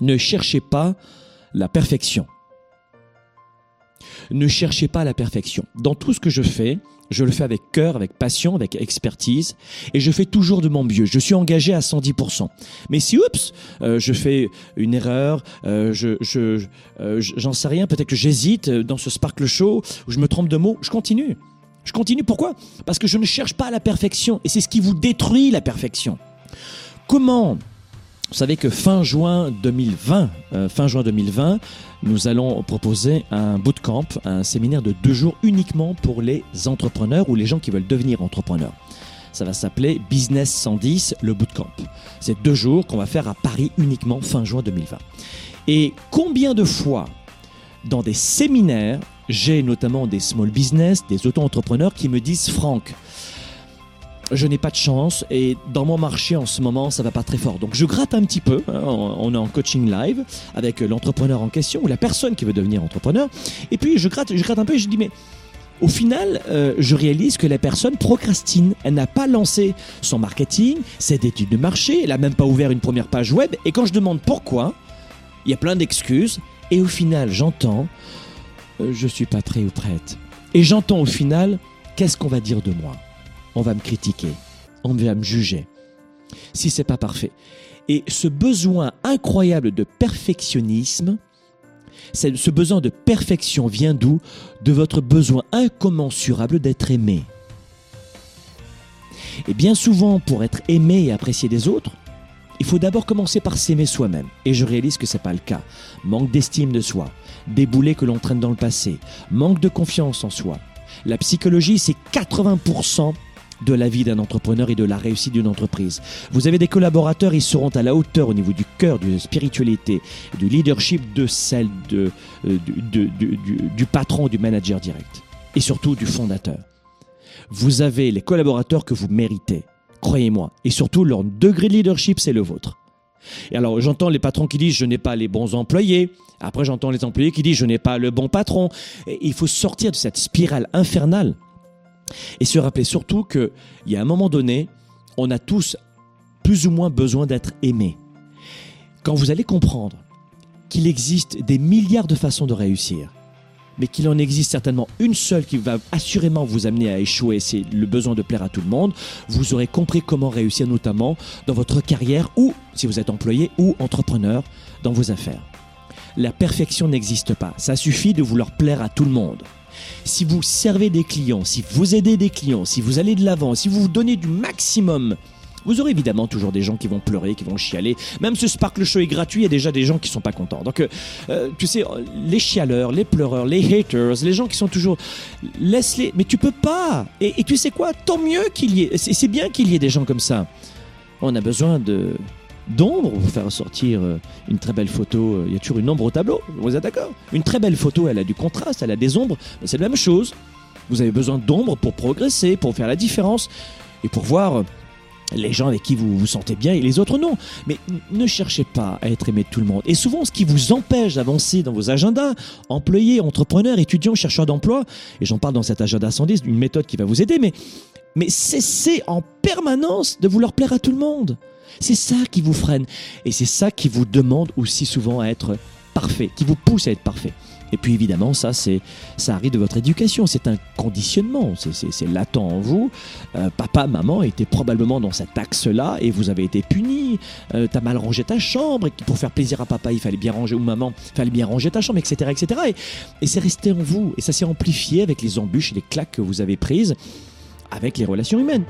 Ne cherchez pas la perfection. Ne cherchez pas la perfection. Dans tout ce que je fais, je le fais avec cœur, avec passion, avec expertise, et je fais toujours de mon mieux. Je suis engagé à 110%. Mais si, oups, euh, je fais une erreur, euh, je, je, euh, j'en sais rien, peut-être que j'hésite dans ce Sparkle Show, ou je me trompe de mots, je continue. Je continue, pourquoi? Parce que je ne cherche pas la perfection, et c'est ce qui vous détruit la perfection. Comment vous savez que fin juin 2020, euh, fin juin 2020, nous allons proposer un bootcamp, un séminaire de deux jours uniquement pour les entrepreneurs ou les gens qui veulent devenir entrepreneurs. Ça va s'appeler Business 110, le bootcamp. C'est deux jours qu'on va faire à Paris uniquement fin juin 2020. Et combien de fois dans des séminaires, j'ai notamment des small business, des auto-entrepreneurs qui me disent Franck, je n'ai pas de chance et dans mon marché en ce moment ça va pas très fort. Donc je gratte un petit peu, hein, on est en coaching live avec l'entrepreneur en question ou la personne qui veut devenir entrepreneur et puis je gratte, je gratte un peu et je dis mais au final, euh, je réalise que la personne procrastine. Elle n'a pas lancé son marketing, cette étude de marché, elle n'a même pas ouvert une première page web. Et quand je demande pourquoi, il y a plein d'excuses. Et au final, j'entends, euh, je suis pas prêt ou prête. Et j'entends au final, qu'est-ce qu'on va dire de moi? On va me critiquer, on va me juger. Si c'est pas parfait. Et ce besoin incroyable de perfectionnisme, ce besoin de perfection vient d'où? De votre besoin incommensurable d'être aimé. Et bien souvent, pour être aimé et apprécié des autres, il faut d'abord commencer par s'aimer soi-même. Et je réalise que ce n'est pas le cas. Manque d'estime de soi, des boulets que l'on traîne dans le passé, manque de confiance en soi. La psychologie, c'est 80% de la vie d'un entrepreneur et de la réussite d'une entreprise. Vous avez des collaborateurs, ils seront à la hauteur au niveau du cœur, de la spiritualité, du leadership, de celle de, euh, du, du patron, du manager direct. Et surtout du fondateur. Vous avez les collaborateurs que vous méritez, croyez-moi. Et surtout, leur degré de leadership, c'est le vôtre. Et alors, j'entends les patrons qui disent je n'ai pas les bons employés. Après, j'entends les employés qui disent je n'ai pas le bon patron. Il faut sortir de cette spirale infernale et se rappeler surtout qu'il y a un moment donné, on a tous plus ou moins besoin d'être aimés. Quand vous allez comprendre qu'il existe des milliards de façons de réussir, mais qu'il en existe certainement une seule qui va assurément vous amener à échouer, c'est le besoin de plaire à tout le monde, vous aurez compris comment réussir notamment dans votre carrière ou, si vous êtes employé ou entrepreneur, dans vos affaires. La perfection n'existe pas, ça suffit de vouloir plaire à tout le monde si vous servez des clients, si vous aidez des clients, si vous allez de l'avant, si vous vous donnez du maximum, vous aurez évidemment toujours des gens qui vont pleurer, qui vont chialer. Même ce Sparkle Show est gratuit, il y a déjà des gens qui sont pas contents. Donc, euh, euh, tu sais, les chialeurs, les pleureurs, les haters, les gens qui sont toujours, laisse-les. Mais tu peux pas. Et, et tu sais quoi? Tant mieux qu'il y ait. C'est bien qu'il y ait des gens comme ça. On a besoin de d'ombre pour faire sortir euh, une très belle photo. Euh, il y a toujours une ombre au tableau, vous êtes d'accord? Une très belle photo, elle a du contraste, elle a des ombres, c'est la même chose. Vous avez besoin d'ombre pour progresser, pour faire la différence et pour voir euh, les gens avec qui vous vous sentez bien et les autres non. Mais ne cherchez pas à être aimé de tout le monde. Et souvent, ce qui vous empêche d'avancer dans vos agendas, employés, entrepreneurs, étudiants, chercheurs d'emploi, et j'en parle dans cet agenda 110, une méthode qui va vous aider, mais cessez en permanence de vouloir plaire à tout le monde. C'est ça qui vous freine. Et c'est ça qui vous demande aussi souvent à être parfait, qui vous pousse à être parfait. Et puis évidemment, ça, c'est, ça arrive de votre éducation. C'est un conditionnement. C'est, latent en vous. Euh, papa, maman étaient probablement dans cet axe-là et vous avez été puni. Euh, t'as mal rangé ta chambre et pour faire plaisir à papa, il fallait bien ranger ou maman, il fallait bien ranger ta chambre, etc., etc. Et, et c'est resté en vous. Et ça s'est amplifié avec les embûches et les claques que vous avez prises avec les relations humaines.